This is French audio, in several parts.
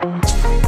Música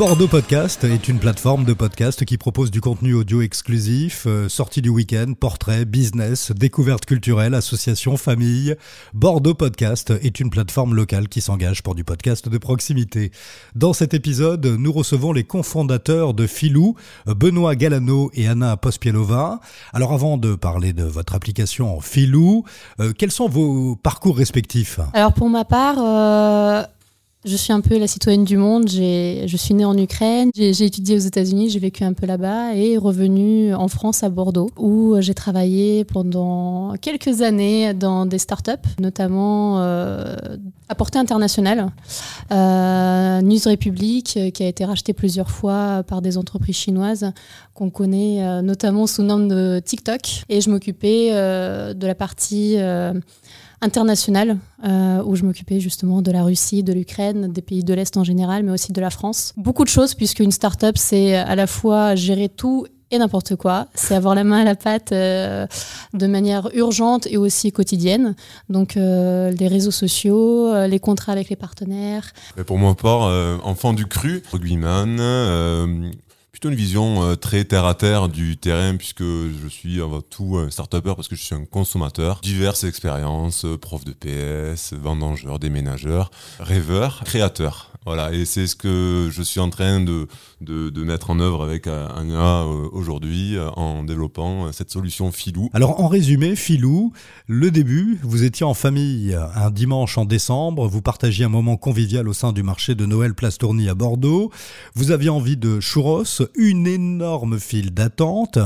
Bordeaux Podcast est une plateforme de podcast qui propose du contenu audio exclusif, euh, sortie du week-end, portraits, business, découvertes culturelles, associations, famille. Bordeaux Podcast est une plateforme locale qui s'engage pour du podcast de proximité. Dans cet épisode, nous recevons les cofondateurs de Filou, Benoît Galano et Anna Pospielova. Alors avant de parler de votre application Filou, euh, quels sont vos parcours respectifs? Alors pour ma part, euh, je suis un peu la citoyenne du monde. Je suis née en Ukraine, j'ai étudié aux États-Unis, j'ai vécu un peu là-bas et revenue en France à Bordeaux où j'ai travaillé pendant quelques années dans des startups, notamment euh, à portée internationale. Euh, News Republic, euh, qui a été racheté plusieurs fois par des entreprises chinoises qu'on connaît euh, notamment sous le nom de TikTok. Et je m'occupais de la partie internationale euh, où je m'occupais justement de la Russie, de l'Ukraine, des pays de l'Est en général, mais aussi de la France. Beaucoup de choses puisque une start-up, c'est à la fois gérer tout et n'importe quoi. C'est avoir la main à la pâte euh, de manière urgente et aussi quotidienne. Donc euh, les réseaux sociaux, les contrats avec les partenaires. pour moi, part, enfant du cru, rugbyman, plutôt une vision euh, très terre à terre du terrain puisque je suis avant tout un start-upper parce que je suis un consommateur. Diverses expériences, euh, prof de PS, vendangeur, déménageur, rêveur, créateur. Voilà, et c'est ce que je suis en train de, de, de mettre en œuvre avec euh, Anya aujourd'hui en développant cette solution Filou. Alors en résumé, Filou, le début, vous étiez en famille un dimanche en décembre, vous partagiez un moment convivial au sein du marché de Noël Place Tourny à Bordeaux, vous aviez envie de churros, une énorme file d'attente.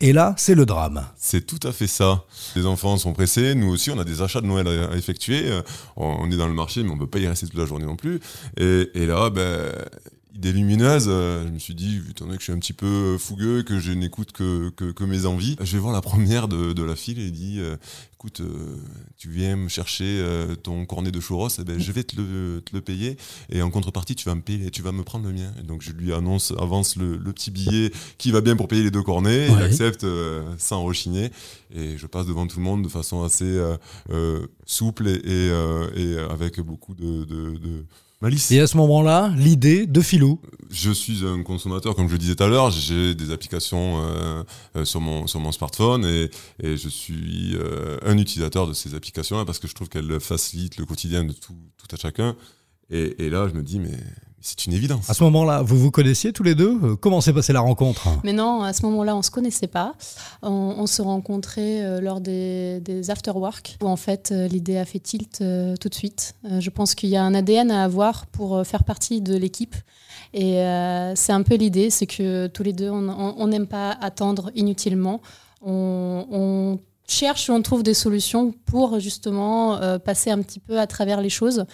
Et là, c'est le drame. C'est tout à fait ça. Les enfants sont pressés, nous aussi, on a des achats de Noël à effectuer. Euh, on est dans le marché, mais on ne peut pas y rester toute la journée non plus. Et, et là, ben, idée lumineuse, euh, je me suis dit, vu que je suis un petit peu fougueux, que je n'écoute que, que, mes envies, je vais voir la première de, de la file et dit, euh, écoute, euh, tu viens me chercher ton cornet de churros, eh ben, je vais te le, te le, payer et en contrepartie, tu vas me payer, tu vas me prendre le mien. Et donc je lui annonce, avance le, le, petit billet qui va bien pour payer les deux cornets, il accepte sans rechigner et je passe devant tout le monde de façon assez souple et, et, et, avec beaucoup de, de, de et à ce moment-là, l'idée de Filou Je suis un consommateur, comme je le disais tout à l'heure, j'ai des applications euh, euh, sur, mon, sur mon smartphone et, et je suis euh, un utilisateur de ces applications-là parce que je trouve qu'elles facilitent le quotidien de tout, tout à chacun. Et, et là, je me dis, mais c'est une évidence. À ce moment-là, vous vous connaissiez tous les deux euh, Comment s'est passée la rencontre Mais non, à ce moment-là, on ne se connaissait pas. On, se rencontrait euh, lors des, des after-work, où en fait, euh, l'idée a fait tilt tout de suite. je pense qu'il y a un ADN à avoir pour faire partie de l'équipe. Et c'est un peu l'idée, c'est que tous les deux, on n'aime pas attendre inutilement. On, on cherche on trouve des solutions pour justement passer un petit peu à travers les choses.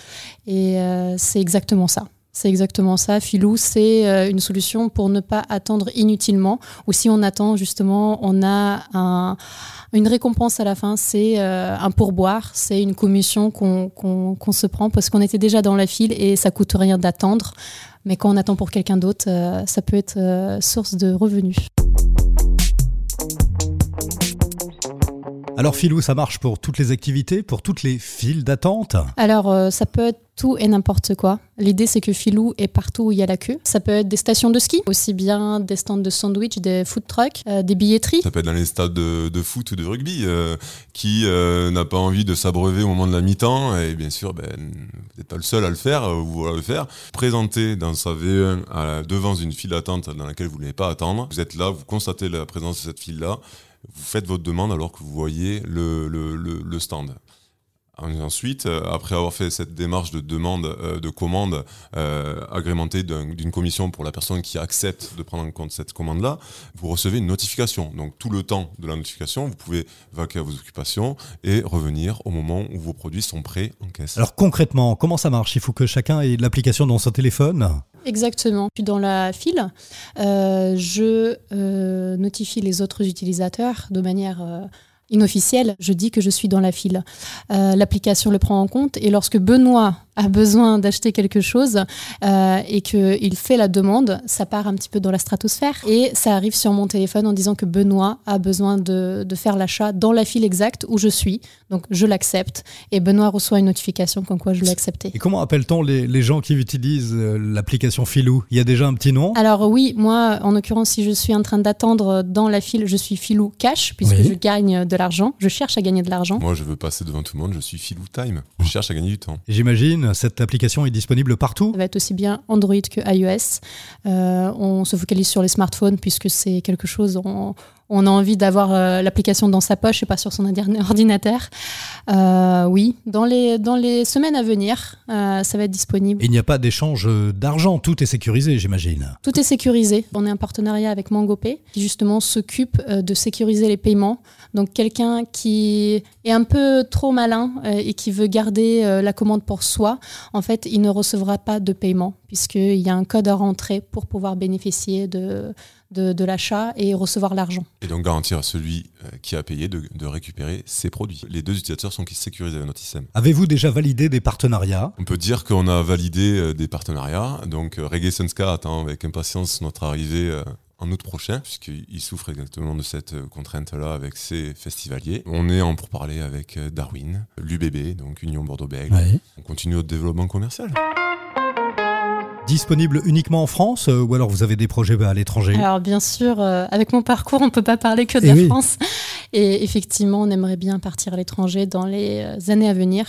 Et c'est exactement ça. C'est exactement ça. Filou, c'est euh, une solution pour ne pas attendre inutilement. Ou si on attend, justement, on a une récompense à la fin. C'est euh, un pourboire, c'est une commission qu'on se prend parce qu'on était déjà dans la file et ça coûte rien d'attendre. Mais quand on attend pour quelqu'un d'autre, euh, ça peut être source de revenus. Alors Filou, ça marche pour toutes les activités, pour toutes les files d'attente Alors ça peut être tout et n'importe quoi. L'idée, c'est que Filou est partout où il y a la queue. Ça peut être des stations de ski, aussi bien des stands de sandwich, des food trucks, euh, des billetteries. Ça peut être dans les stades de, foot ou de rugby. Euh, qui euh, n'a pas envie de s'abreuver au moment de la mi-temps Et bien sûr, ben, vous n'êtes pas le seul à le faire, vous le faire. Présenter dans sa V1 à, devant une file d'attente dans laquelle vous ne voulez pas attendre. Vous êtes là, vous constatez la présence de cette file-là. Vous faites votre demande alors que vous voyez le, le, le stand. Ensuite, euh, après avoir fait cette démarche de demande euh, de commande euh, agrémentée d'une commission pour la personne qui accepte de prendre en compte cette commande-là, vous recevez une notification. Donc tout le temps de la notification, vous pouvez vaquer à vos occupations et revenir au moment où vos produits sont prêts en caisse. Alors concrètement, comment ça marche? Il faut que chacun ait l'application dans son téléphone? Exactement. Je suis dans la file. je notifie les autres utilisateurs de manière inofficielle, je dis que je suis dans la file. Euh, L'application le prend en compte et lorsque Benoît a besoin d'acheter quelque chose euh, et qu'il fait la demande, ça part un petit peu dans la stratosphère et ça arrive sur mon téléphone en disant que Benoît a besoin de, de faire l'achat dans la file exacte où je suis. Donc je l'accepte et Benoît reçoit une notification comme quoi je l'ai accepté. Et comment appelle-t-on les, les, gens qui utilisent euh, l'application Filou? Il y a déjà un petit nom? Alors oui, moi en l'occurrence si je suis en train d'attendre dans la file, je suis Filou Cash puisque oui. je gagne de l'argent. Je cherche à gagner de l'argent. Moi je veux passer devant tout le monde, je suis Filou Time. Je cherche à gagner du temps. J'imagine cette application est disponible partout Ça va être aussi bien Android que iOS. Euh, on se focalise sur les smartphones puisque c'est quelque chose, on, on a envie d'avoir euh, l'application dans sa poche et pas sur son ordinateur. Euh, oui, dans les, dans les semaines à venir, euh, ça va être disponible. Il n'y a pas d'échange d'argent, tout est sécurisé, j'imagine. Tout est sécurisé. On est en partenariat avec MangoPay qui justement s'occupe de sécuriser les paiements. Donc quelqu'un qui est un peu trop malin et qui veut garder la commande pour soi, en fait, il ne recevra pas de paiement puisqu'il y a un code à rentrer pour pouvoir bénéficier de, de, de l'achat et recevoir l'argent. Et donc garantir à celui qui a payé de, de, récupérer ses produits. Les deux utilisateurs sont sécurisés avec notre système. Avez-vous déjà validé des partenariats? On peut dire qu'on a validé des partenariats. Donc Reggae Senska attend avec impatience notre arrivée en août prochain, puisqu'il souffre exactement de cette contrainte-là avec ses festivaliers. On est en pourparlers avec Darwin, l'UBB, donc Union Bordeaux-Bègles. Ouais. On continue notre développement commercial. Disponible uniquement en France euh, ou alors vous avez des projets à l'étranger? Alors bien sûr, euh, avec mon parcours, on ne peut pas parler que de Et la oui. France. Et effectivement, on aimerait bien partir à l'étranger dans les années à venir.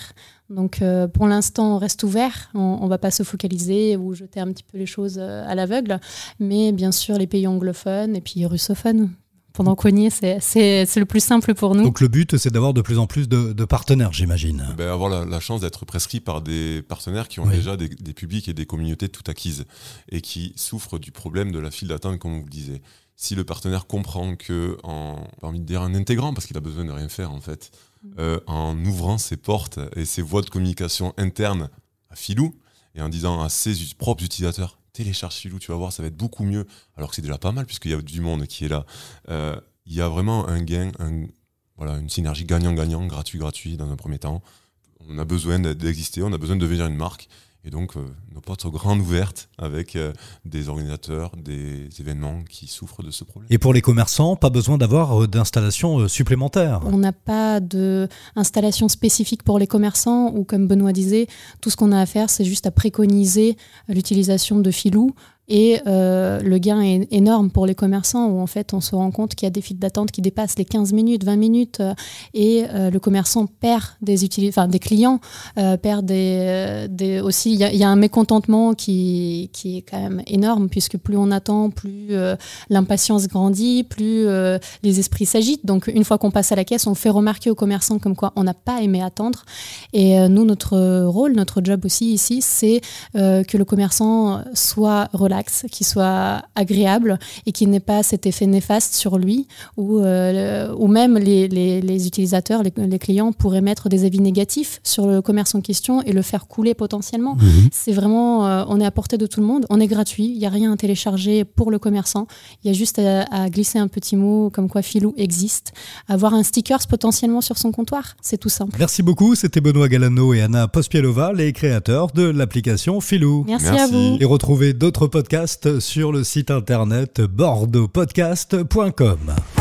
Donc euh, pour l'instant, on reste ouvert, on ne va pas se focaliser ou jeter un petit peu les choses euh, à l'aveugle, mais bien sûr les pays anglophones et puis russophones. Pendant cogner, c'est le plus simple pour nous. Donc le but, c'est d'avoir de plus en plus de, de partenaires, j'imagine. Ben, avoir la, la chance d'être prescrit par des partenaires qui ont oui. déjà des, des, publics et des communautés tout acquises et qui souffrent du problème de la file d'attente, comme vous le disiez. Si le partenaire comprend que, en, envie de dire un intégrant, parce qu'il a besoin de rien faire en fait, euh, en ouvrant ses portes et ses voies de communication internes à Filou et en disant à ses propres utilisateurs télécharge Filou, tu vas voir, ça va être beaucoup mieux, alors que c'est déjà pas mal puisqu'il y a du monde qui est là. Euh, il y a vraiment un gain, un, voilà, une synergie gagnant-gagnant, gratuit-gratuit dans un premier temps. On a besoin d'exister, on a besoin de devenir une marque. Et donc, euh, nos portes sont grandes ouvertes avec euh, des organisateurs, des événements qui souffrent de ce problème. Et pour les commerçants, pas besoin d'avoir euh, d'installation supplémentaire On n'a pas d'installation spécifique pour les commerçants ou comme Benoît disait, tout ce qu'on a à faire, c'est juste à préconiser l'utilisation de filou et euh, le gain est énorme pour les commerçants où en fait on se rend compte qu'il y a des files d'attente qui dépassent les 15 minutes, 20 minutes euh, et euh, le commerçant perd des, enfin, des clients, perd aussi, il y, a un mécontentement qui, qui est quand même énorme puisque plus on attend, plus l'impatience grandit, plus les esprits s'agitent. Donc une fois qu'on passe à la caisse, on fait remarquer aux commerçants comme quoi on n'a pas aimé attendre. Et nous, notre rôle, notre job aussi ici, c'est que le commerçant soit relax qui soit agréable et qui n'ait pas cet effet néfaste sur lui, ou, euh, ou même les, les, les utilisateurs, les, les, clients pourraient mettre des avis négatifs sur le commerce en question et le faire couler potentiellement. Mmh. C'est vraiment, euh, on est à portée de tout le monde, on est gratuit, il n'y a rien à télécharger pour le commerçant, il y a juste à, à, glisser un petit mot comme quoi Filou existe, avoir un sticker potentiellement sur son comptoir, c'est tout simple. Merci beaucoup, c'était Benoît Galano et Anna Pospielova, les créateurs de l'application Filou. Merci, Merci, à vous. Et retrouvez d'autres podcasts sur le site internet bordeauxpodcast.com.